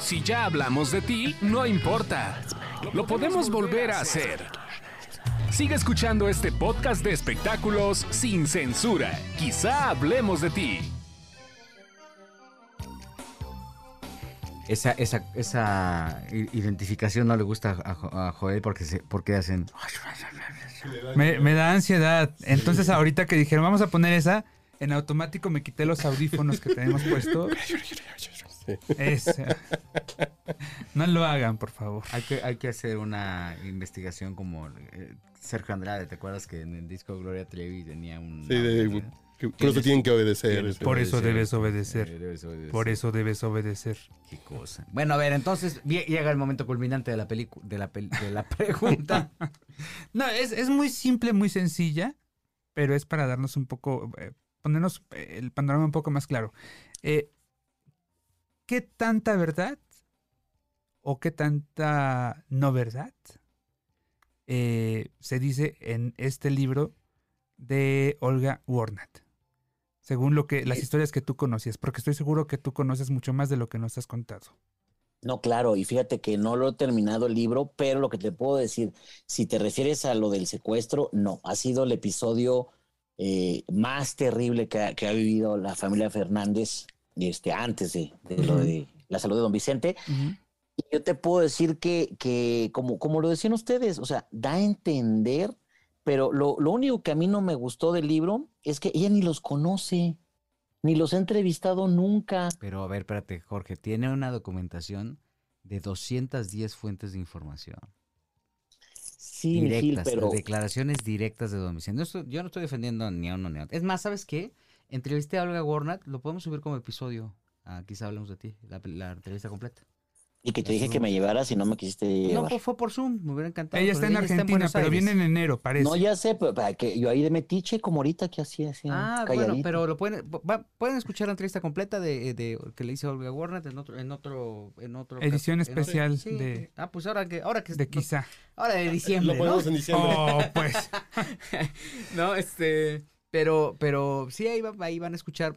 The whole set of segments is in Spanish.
Si ya hablamos de ti, no importa. Lo podemos volver a hacer. Sigue escuchando este podcast de espectáculos sin censura. Quizá hablemos de ti. Esa, esa, esa identificación no le gusta a, Jo- a Joel porque, se, porque hacen... Me, me da ansiedad. Entonces, ahorita que dijeron, vamos a poner esa, en automático me quité los audífonos que tenemos No lo hagan, por favor. Hay que, hay que hacer una investigación como eh, Sergio Andrade. ¿Te acuerdas que en el disco Gloria Trevi tenía un... Sí, de- que por eso tienen que obedecer. Tienes. Por eso debes Eh, obedecer. debes obedecer. Por eso debes obedecer. Qué cosa. Bueno, a ver, entonces llega el momento culminante de la película, de la, pel- de la pregunta. No, es, es muy simple, muy sencilla, pero es para darnos un poco, eh, ponernos eh, el panorama un poco más claro. Eh, ¿Qué tanta verdad o qué tanta no verdad eh, se dice en este libro de Olga Warnat? Según lo que las historias que tú conocías, porque estoy seguro que tú conoces mucho más de lo que nos has contado. No, claro, y fíjate que no lo he terminado el libro, pero lo que te puedo decir, si te refieres a lo del secuestro, no, ha sido el episodio eh, más terrible que ha, que ha vivido la familia Fernández este, antes de, de lo de la salud de don Vicente. Y yo te puedo decir que, que como, como lo decían ustedes, o sea, da a entender, pero lo, lo único que a mí no me gustó del libro es que ella ni los conoce, ni los ha entrevistado nunca. Pero a ver, espérate, Jorge. Tiene una documentación de 210 fuentes de información. Sí, Gil, directas, pero... declaraciones directas de Don Vicente. No estoy- yo no estoy defendiendo ni a uno ni a otro. Es más, ¿sabes qué? Entrevisté a Olga Warnat, lo podemos subir como episodio. Ah, quizá hablemos de ti, la, la entrevista completa. Y que te dije que me llevaras y no me quisiste No, llevar. pues fue por Zoom, me hubiera encantado. Ella está en Argentina, Buenos pero viene en enero, parece. No, ya sé, pero para que yo ahí de metiche como ahorita que así, así, Ah, calladito. bueno, pero lo pueden, va- pueden escuchar la entrevista completa de, de- que le hice a Olga Warnat en otro, en otro, en otro Edición en otro- especial sí, de- Ah, pues ahora que, ahora que de quizá. ahora de diciembre, Lo ponemos ¿no? en diciembre. Oh, pues. no, este, pero, pero sí ahí, va- ahí van a escuchar,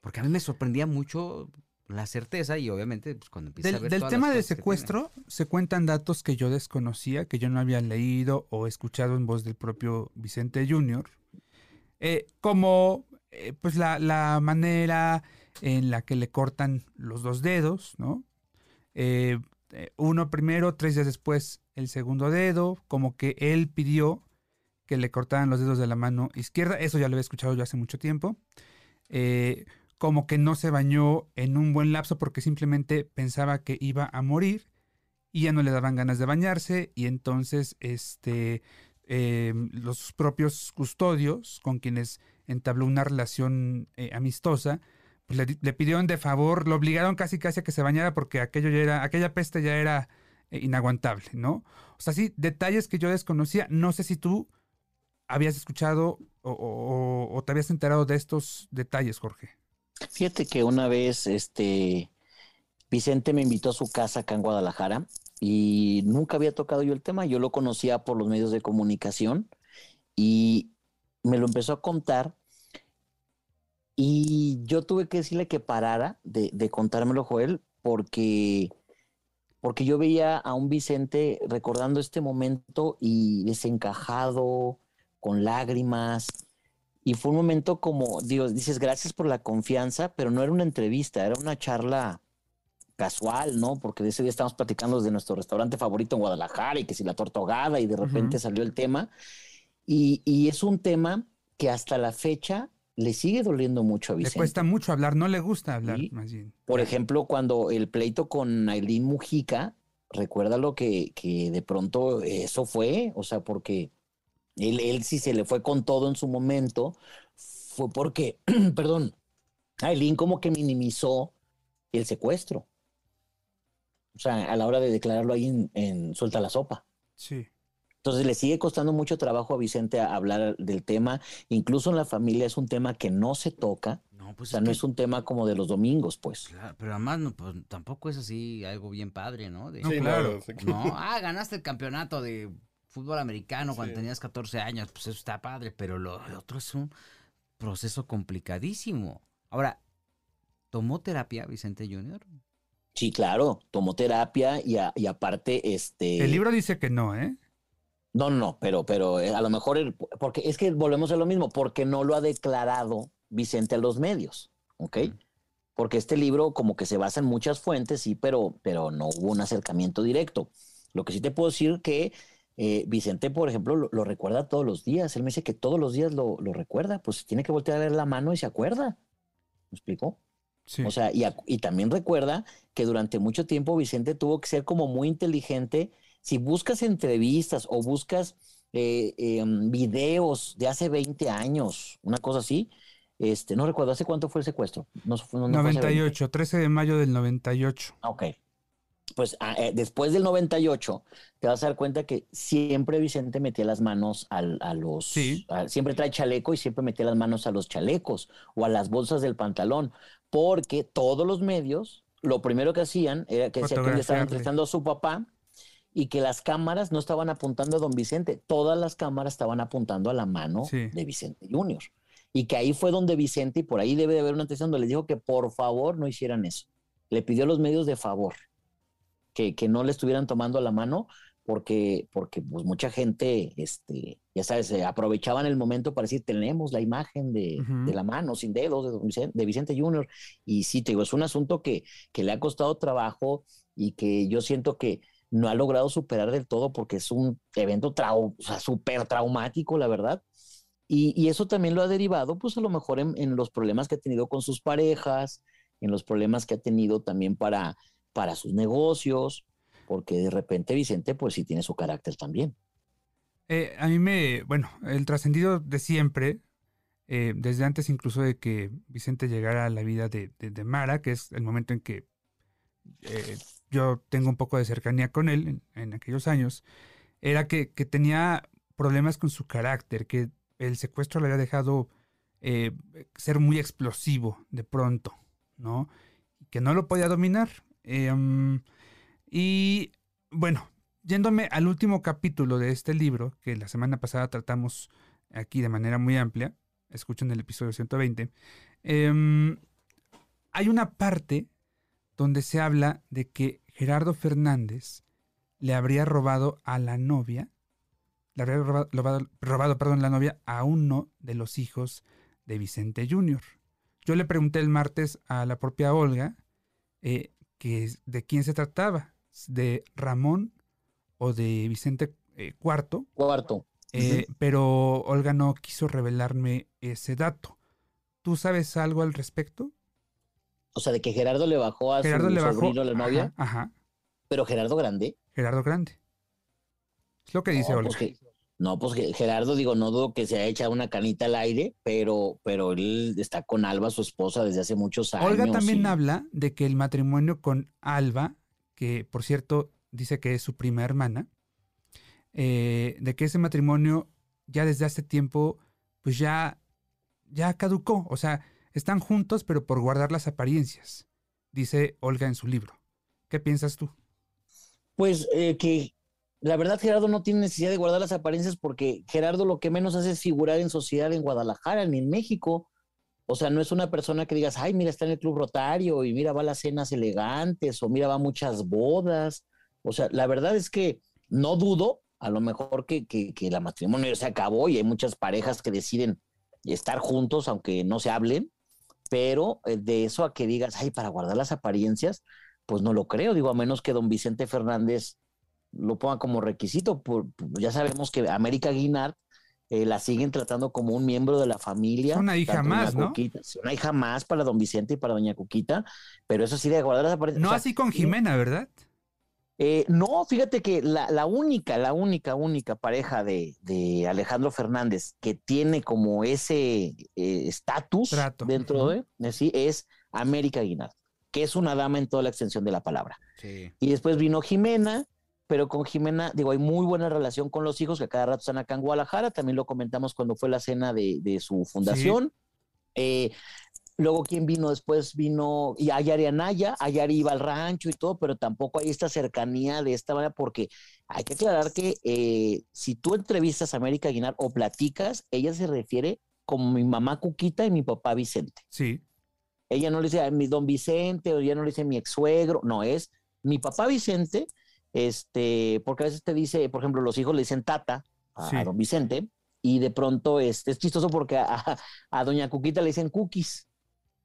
porque a mí me sorprendía mucho la certeza y obviamente pues, cuando empieza a Del, ver del tema de secuestro se cuentan datos que yo desconocía, que yo no había leído o escuchado en voz del propio Vicente Jr. Eh, como eh, pues la, la manera en la que le cortan los dos dedos, ¿no? Eh, eh, uno primero, tres días después el segundo dedo, como que él pidió que le cortaran los dedos de la mano izquierda, eso ya lo había escuchado yo hace mucho tiempo. Eh, como que no se bañó en un buen lapso porque simplemente pensaba que iba a morir y ya no le daban ganas de bañarse y entonces este eh, los propios custodios con quienes entabló una relación eh, amistosa pues le pidieron de favor, lo obligaron casi casi a que se bañara porque aquello ya era, aquella peste ya era eh, inaguantable, ¿no? O sea, sí, detalles que yo desconocía. No sé si tú habías escuchado o, te habías enterado de estos detalles, Jorge. Fíjate que una vez, este, Vicente me invitó a su casa acá en Guadalajara y nunca había tocado yo el tema. Yo lo conocía por los medios de comunicación y me lo empezó a contar y yo tuve que decirle que parara de, de contármelo, Joel, porque, porque yo veía a un Vicente recordando este momento y desencajado, con lágrimas. Y fue un momento como, Dios, dices, gracias por la confianza, pero no era una entrevista, era una charla casual, ¿no? Porque de ese día estábamos platicando de nuestro restaurante favorito en Guadalajara y que si la torta ahogada y de repente salió el tema. Y, y es un tema que hasta la fecha le sigue doliendo mucho a Le Vicente. cuesta mucho hablar, no le gusta hablar, Sí. más bien. Por ejemplo, cuando el pleito con Aileen Mujica, recuerda lo que, que de pronto eso fue, o sea, porque él, él sí se le fue con todo en su momento, fue porque, perdón, Aileen como que minimizó el secuestro. O sea, a la hora de declararlo ahí en, en Suelta la Sopa. Sí. Entonces le sigue costando mucho trabajo a Vicente a hablar del tema. Incluso en la familia es un tema que no se toca. No, O pues sea, es no que- es un tema como de los domingos, pues. Claro, pero además no, pues, tampoco es así algo bien padre, ¿no? De- No, Sí, claro. No, ah, ganaste el campeonato de fútbol americano cuando Sí. tenías 14 años, pues eso está padre, pero lo, lo otro es un proceso complicadísimo. Ahora, ¿tomó terapia Vicente Junior? Sí, claro, tomó terapia y, a- y aparte, este... El libro dice que no, ¿eh? No, no, no, pero, pero eh, a lo mejor, el- porque es que volvemos a lo mismo, porque no lo ha declarado Vicente a los medios, ¿ok? Porque este libro como que se basa en muchas fuentes, sí, pero, pero no hubo un acercamiento directo. Lo que sí te puedo decir que eh, Vicente, por ejemplo, lo, lo recuerda todos los días. Él me dice que todos los días lo, lo recuerda, pues tiene que voltear a ver la mano y se acuerda. ¿Me explico? Sí. O sea, y, y también recuerda que durante mucho tiempo Vicente tuvo que ser como muy inteligente. Si buscas entrevistas o buscas eh, eh, videos de hace 20 años, una cosa así, este, no recuerdo, ¿hace cuánto fue el secuestro? No, fue- no- no fue hace 20. 98, 13 de mayo del 98. Ah, Ok. Pues ah, eh, después del 98 te vas a dar cuenta que siempre Vicente metía las manos al- a los... Sí. a- siempre trae chaleco y siempre metía las manos a los chalecos o a las bolsas del pantalón, porque todos los medios lo primero que hacían era que que le estaban entrevistando a su papá y que las cámaras no estaban apuntando a don Vicente, todas las cámaras estaban apuntando a la mano Sí. de Vicente Junior. Y que ahí fue donde Vicente, y por ahí debe de haber una atención donde les dijo que por favor no hicieran eso. Le pidió a los medios de favor que, que no le estuvieran tomando la mano porque, porque pues mucha gente, este, ya sabes, eh, aprovechaban el momento para decir, tenemos la imagen de, la mano sin dedos de, Vicente, de Vicente Junior. Y sí, te digo, es un asunto que, que le ha costado trabajo y que yo siento que no ha logrado superar del todo porque es un evento trau o sea, súper traumático, la verdad. Y, y eso también lo ha derivado, pues a lo mejor en, en los problemas que ha tenido con sus parejas, en los problemas que ha tenido también para, para sus negocios, porque de repente Vicente, pues sí tiene su carácter también. Eh, a mí me, bueno, el trascendido de siempre, eh, desde antes incluso de que Vicente llegara a la vida de, Mara, que es el momento en que eh, yo tengo un poco de cercanía con él en, aquellos años, era que, que tenía problemas con su carácter, que el secuestro le había dejado ser muy explosivo de pronto, ¿no? Que no lo podía dominar. Eh, mm, y bueno, yéndome al último capítulo de este libro, que la semana pasada tratamos aquí de manera muy amplia, escuchen el episodio 120, em, hay una parte donde se habla de que Gerardo Fernández le habría robado a la novia, le habría robado, robado- robado, perdón, la novia a uno de los hijos de Vicente Jr. Yo le pregunté el martes a la propia Olga eh, que de quién se trataba, de Ramón o de Vicente eh, IV, Cuarto, eh, pero Olga no quiso revelarme ese dato. ¿Tú sabes algo al respecto? o sea, de que Gerardo le bajó a Gerardo su le bajó. sobrino, la novia, Ajá, ajá, pero Gerardo Grande. Gerardo Grande. Es lo que dice no, Olga. pues que- no, pues Gerardo, digo, no dudo que se haya echado una canita al aire, pero, pero él está con Alba, su esposa, desde hace muchos años. Olga también y- habla de que el matrimonio con Alba, que por cierto dice que es su prima hermana, eh, de que ese matrimonio ya desde hace tiempo, pues ya, ya caducó. O sea, están juntos, pero por guardar las apariencias, dice Olga en su libro. ¿Qué piensas tú? Pues eh, que la verdad Gerardo no tiene necesidad de guardar las apariencias porque Gerardo lo que menos hace es figurar en sociedad en Guadalajara ni en México. O sea, no es una persona que digas, ay, mira, está en el Club Rotario y mira, va a las cenas elegantes o mira, va a muchas bodas. O sea, la verdad es que no dudo, a lo mejor que, que, la matrimonio se acabó y hay muchas parejas que deciden estar juntos aunque no se hablen, pero eh, de eso a que digas, ay, para guardar las apariencias, pues no lo creo, digo, a menos que don Vicente Fernández lo ponga como requisito. Por, ya sabemos que América Guinard eh, la siguen tratando como un miembro de la familia. Una hija más, ¿no? Cuquita, una hija más para don Vicente y para doña Cuquita, pero eso sí de guardar las apariencias. No o sea, así con Jimena, ¿verdad? eh, no, fíjate que la, la única, la única, única pareja de, de Alejandro Fernández que tiene como ese eh, estatus dentro de, de sí es América Guinard, que es una dama en toda la extensión de la palabra. Sí. Y después vino Jimena, pero con Jimena, digo, hay muy buena relación con los hijos que cada rato están acá en Guadalajara. También lo comentamos cuando fue la cena de, de su fundación. Eh, luego, ¿quién vino después? Vino y Ayari Anaya. Ayari iba al rancho y todo, pero tampoco hay esta cercanía de esta manera, porque hay que aclarar que eh, si tú entrevistas a América Aguilar o platicas, ella se refiere como mi mamá Cuquita y mi papá Vicente. Sí. ella no le dice a mi don Vicente o ella no le dice mi ex suegro, no, es mi papá Vicente, este, porque a veces te dice, por ejemplo, los hijos le dicen tata a, Sí. a don Vicente y de pronto este, es chistoso porque a, a doña Cuquita le dicen cookies,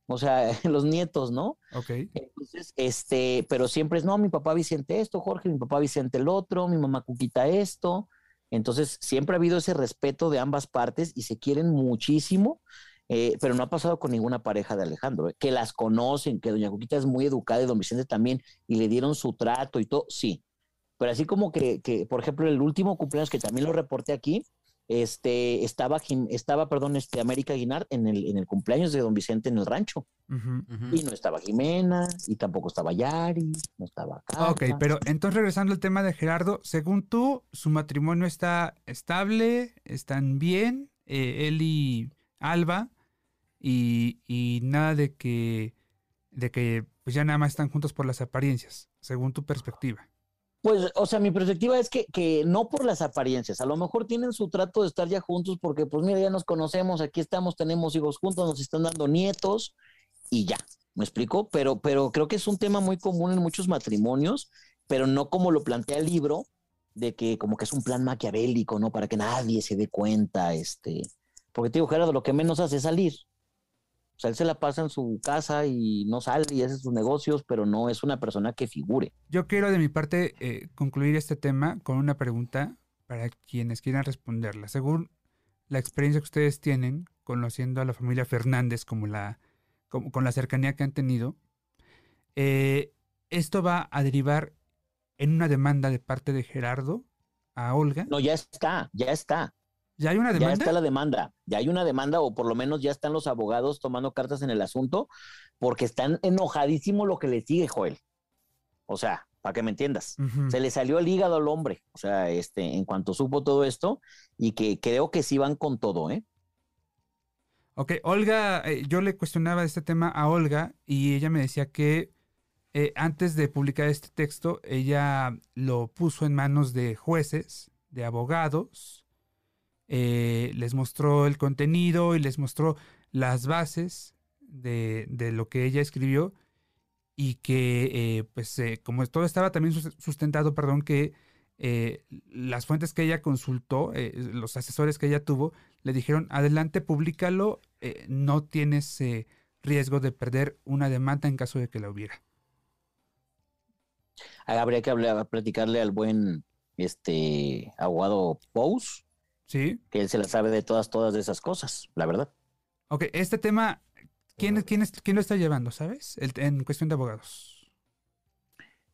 o sea, los nietos, ¿no? Ok. Entonces, este, pero siempre es, no, mi papá Vicente esto, Jorge, mi papá Vicente el otro, mi mamá Cuquita esto. Entonces, siempre ha habido ese respeto de ambas partes y se quieren muchísimo, eh, pero no ha pasado con ninguna pareja de Alejandro, ¿eh? que las conocen, que doña Cuquita es muy educada y don Vicente también, y le dieron su trato y todo, sí. Pero así como que, que, por ejemplo, el último cumpleaños que también lo reporté aquí, este, estaba, Jim- estaba, perdón, este, América Guinar en el, en el cumpleaños de don Vicente en el rancho. Y no estaba Jimena, y tampoco estaba Yari, no estaba Carla. Ok, pero entonces regresando al tema de Gerardo, según tú, su matrimonio está estable, están bien, eh, él y Alba, y, y nada de que, de que pues ya nada más están juntos por las apariencias, según tu perspectiva. Pues, o sea, mi perspectiva es que, que no por las apariencias, a lo mejor tienen su trato de estar ya juntos porque, pues mira, ya nos conocemos, aquí estamos, tenemos hijos juntos, nos están dando nietos y ya, ¿me explico? Pero, pero creo que es un tema muy común en muchos matrimonios, pero no como lo plantea el libro, de que como que es un plan maquiavélico, ¿no? Para que nadie se dé cuenta, este, porque te digo, Gerardo, lo que menos hace es salir. O sea, él se la pasa en su casa y no sale y hace sus negocios, pero no es una persona que figure. Yo quiero de mi parte eh, concluir este tema con una pregunta para quienes quieran responderla. Según la experiencia que ustedes tienen conociendo a la familia Fernández como la, como- con la cercanía que han tenido, eh, esto va a derivar en una demanda de parte de Gerardo a Olga. No, ya está, ya está. ¿Ya hay una Ya demanda? está la demanda, ya hay una demanda o por lo menos ya están los abogados tomando cartas en el asunto porque están enojadísimo lo que le sigue, Joel. O sea, para que me entiendas. Se le salió el hígado al hombre, o sea, este, en cuanto supo todo esto y que creo que sí van con todo, ¿eh? Ok, Olga, eh, yo le cuestionaba este tema a Olga y ella me decía que eh, antes de publicar este texto, ella lo puso en manos de jueces, de abogados, eh, les mostró el contenido y les mostró las bases de, lo que ella escribió y que, eh, pues, eh, como todo estaba también sus- sustentado, perdón, que las fuentes que ella consultó, los asesores que ella tuvo, le dijeron, adelante, públicalo, no tienes riesgo de perder una demanda en caso de que la hubiera. Habría que hablar, platicarle al buen este abogado Pous, ¿Sí? que él se la sabe de todas, todas de esas cosas, la verdad. Ok, este tema, ¿quién, quién, es- quién lo está llevando, sabes? El- en cuestión de abogados.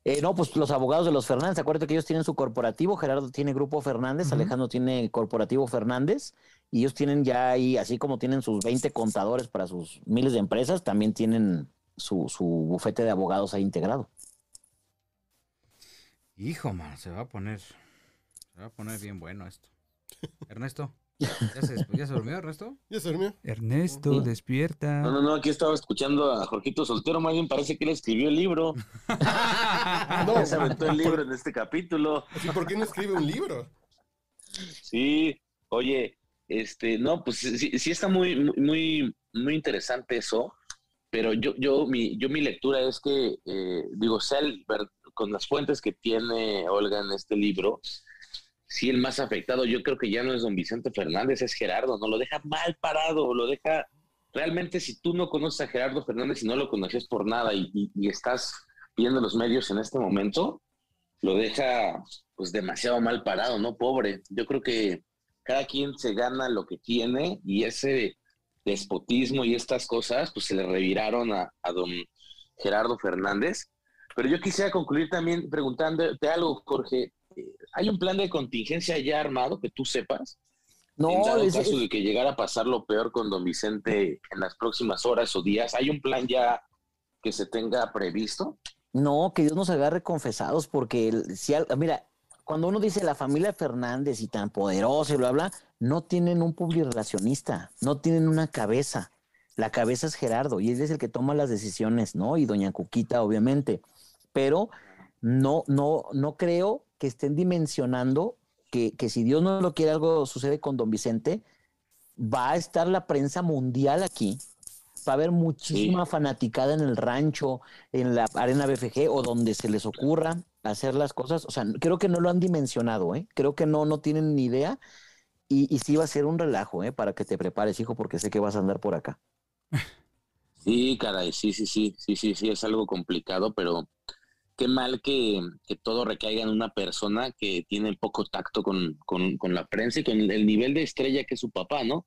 Eh, no, pues los abogados de los Fernández, acuérdate que ellos tienen su corporativo, Gerardo tiene Grupo Fernández. Alejandro tiene Corporativo Fernández, y ellos tienen ya ahí, así como tienen sus 20 contadores para sus miles de empresas, también tienen su, su bufete de abogados ahí integrado. Hijo, man, se va a poner. Se va a poner bien bueno esto. Ernesto, ¿ya se, ¿ya se durmió, Ernesto? ¿Ya se durmió? Ernesto, Sí. despierta. No, no, no, aquí estaba escuchando a Jorgito Soltero, más bien parece que él escribió el libro. No. Ya se aventó el libro en este capítulo. ¿Y por qué no escribe un libro? Sí, oye, este, no, pues sí, sí está muy, muy- muy, muy interesante eso, pero yo, yo, mi, yo mi lectura es que, eh, digo, sea el ver- con las fuentes que tiene Olga en este libro, sí el más afectado, yo creo que ya no es don Vicente Fernández, es Gerardo, no lo deja mal parado, lo deja, realmente si tú no conoces a Gerardo Fernández y no lo conocías por nada y estás viendo los medios en este momento, lo deja pues demasiado mal parado, ¿no? Pobre. Yo creo que cada quien se gana lo que tiene y ese despotismo y estas cosas pues se le reviraron a, a don Gerardo Fernández. Pero yo quisiera concluir también preguntándote algo, Jorge. ¿Hay un plan de contingencia ya armado que tú sepas? en No, dado les- caso de que llegara a pasar lo peor con don Vicente en las próximas horas o días, ¿hay un plan ya que se tenga previsto? No, que Dios nos agarre confesados, porque si mira, cuando uno dice la familia Fernández y tan poderosa y bla, bla, no tienen un publirelacionista, no tienen una cabeza. La cabeza es Gerardo y él es el que toma las decisiones, ¿no? Y doña Cuquita, obviamente. Pero no, no, no creo que estén dimensionando que, que si Dios no lo quiere, algo sucede con don Vicente, va a estar la prensa mundial aquí va a haber muchísima fanaticada en el rancho, en la arena BFG o donde se les ocurra hacer las cosas. O sea, creo que no lo han dimensionado, ¿eh? Creo que no, no tienen ni idea. Y, y sí va a ser un relajo, ¿eh? Para que te prepares, hijo, porque sé que vas a andar por acá. Sí, caray, sí, sí, sí, sí, sí, sí, es algo complicado, pero qué mal que, que todo recaiga en una persona que tiene poco tacto con, con, con la prensa y con el nivel de estrella que es su papá, ¿no?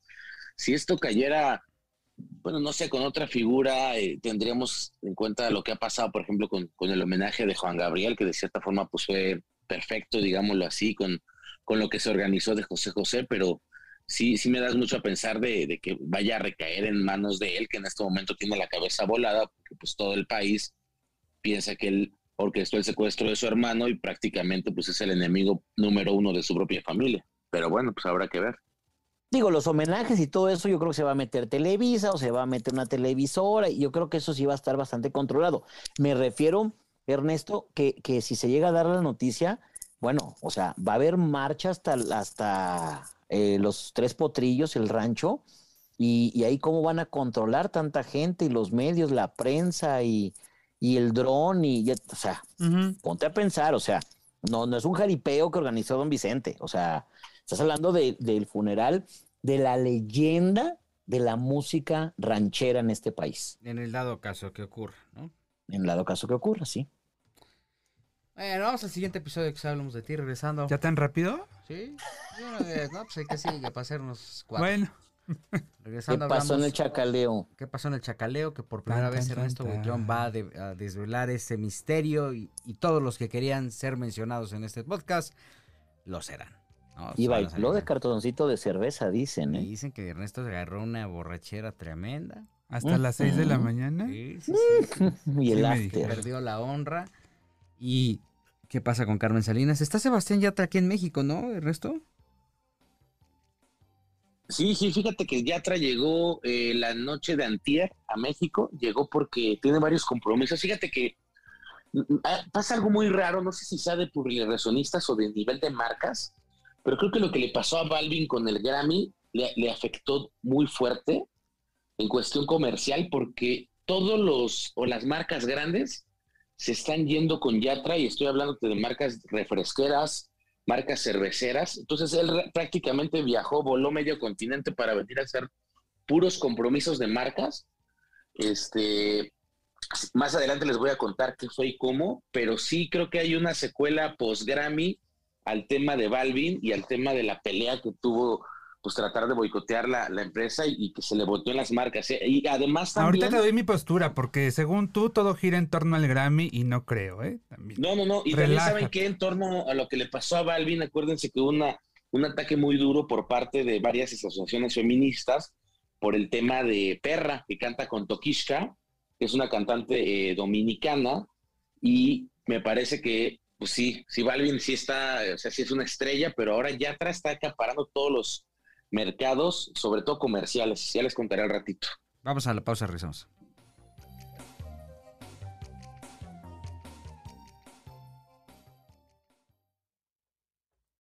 Si esto cayera, bueno, no sé, con otra figura, eh, tendríamos en cuenta lo que ha pasado, por ejemplo, con, el homenaje de Juan Gabriel, que de cierta forma pues fue perfecto, digámoslo así, con, con lo que se organizó de José José, pero sí, sí me das mucho a pensar de, que vaya a recaer en manos de él, que en este momento tiene la cabeza volada, porque pues todo el país piensa que él orquestó el secuestro de su hermano y prácticamente pues es el enemigo número uno de su propia familia. Pero bueno, pues habrá que ver. Digo, los homenajes y todo eso, yo creo que se va a meter Televisa o se va a meter una televisora, y yo creo que eso sí va a estar bastante controlado. Me refiero, Ernesto, que, que si se llega a dar la noticia, bueno, o sea, va a haber marcha hasta, hasta eh, los tres potrillos, el rancho, y, ahí cómo van a controlar tanta gente y los medios, la prensa y, y el dron, y ya, o sea, uh -huh. ponte a pensar, o sea, no, no es un jaripeo que organizó don Vicente, o sea, estás hablando de, del funeral de la leyenda de la música ranchera en este país. En el dado caso que ocurra, ¿no? En el dado caso que ocurra, sí. Bueno, vamos al siguiente episodio que hablamos de ti, regresando. ¿Ya tan rápido? Sí. No, pues hay que seguir, para hacernos cuatro. Bueno. Regresando, ¿Qué pasó hablamos, en el chacaleo? ¿Qué pasó en el chacaleo? Que por primera tan, vez tan, Ernesto Bullón va a, de, a, desvelar ese misterio y, y, todos los que querían ser mencionados en este podcast lo serán. ¿no? Y bailó de cartoncito de cerveza, dicen. ¿eh? Dicen que Ernesto se agarró una borrachera tremenda. Hasta las 6 de la mañana. Sí, sí, sí. y el sí after. Perdió la honra. Y ¿Qué pasa con Carmen Salinas? Está Sebastián Yatra aquí en México, ¿no, Ernesto? Sí, sí, fíjate que Yatra llegó eh, la noche de antier a México, llegó porque tiene varios compromisos. Fíjate que mm, ah, pasa algo muy raro, no sé si sea de publiresonistas o de nivel de marcas, pero creo que lo que le pasó a Balvin con el Grammy le, le afectó muy fuerte en cuestión comercial porque todos los o las marcas grandes se están yendo con Yatra y estoy hablando de marcas refresqueras, marcas cerveceras. Entonces él prácticamente viajó, voló medio continente para venir a hacer puros compromisos de marcas. Este, más adelante les voy a contar qué fue y cómo, pero sí creo que hay una secuela post-Grammy al tema de Balvin y al tema de la pelea que tuvo pues tratar de boicotear la, la empresa y, y, que se le volteó en las marcas. ¿eh? Y además también... Ahorita te doy mi postura, porque según tú todo gira en torno al Grammy y no creo, ¿eh? También. No, no, no. Y Relájate. también saben que en torno a lo que le pasó a Balvin, acuérdense que hubo una, un ataque muy duro por parte de varias asociaciones feministas por el tema de Perra, que canta con Tokishka, que es una cantante eh, dominicana, y me parece que, pues sí, sí, Balvin sí está, o sea, sí es una estrella, pero ahora Yatra está acaparando todos los mercados, sobre todo comerciales. Ya les contaré al ratito. Vamos a la pausa, regresamos.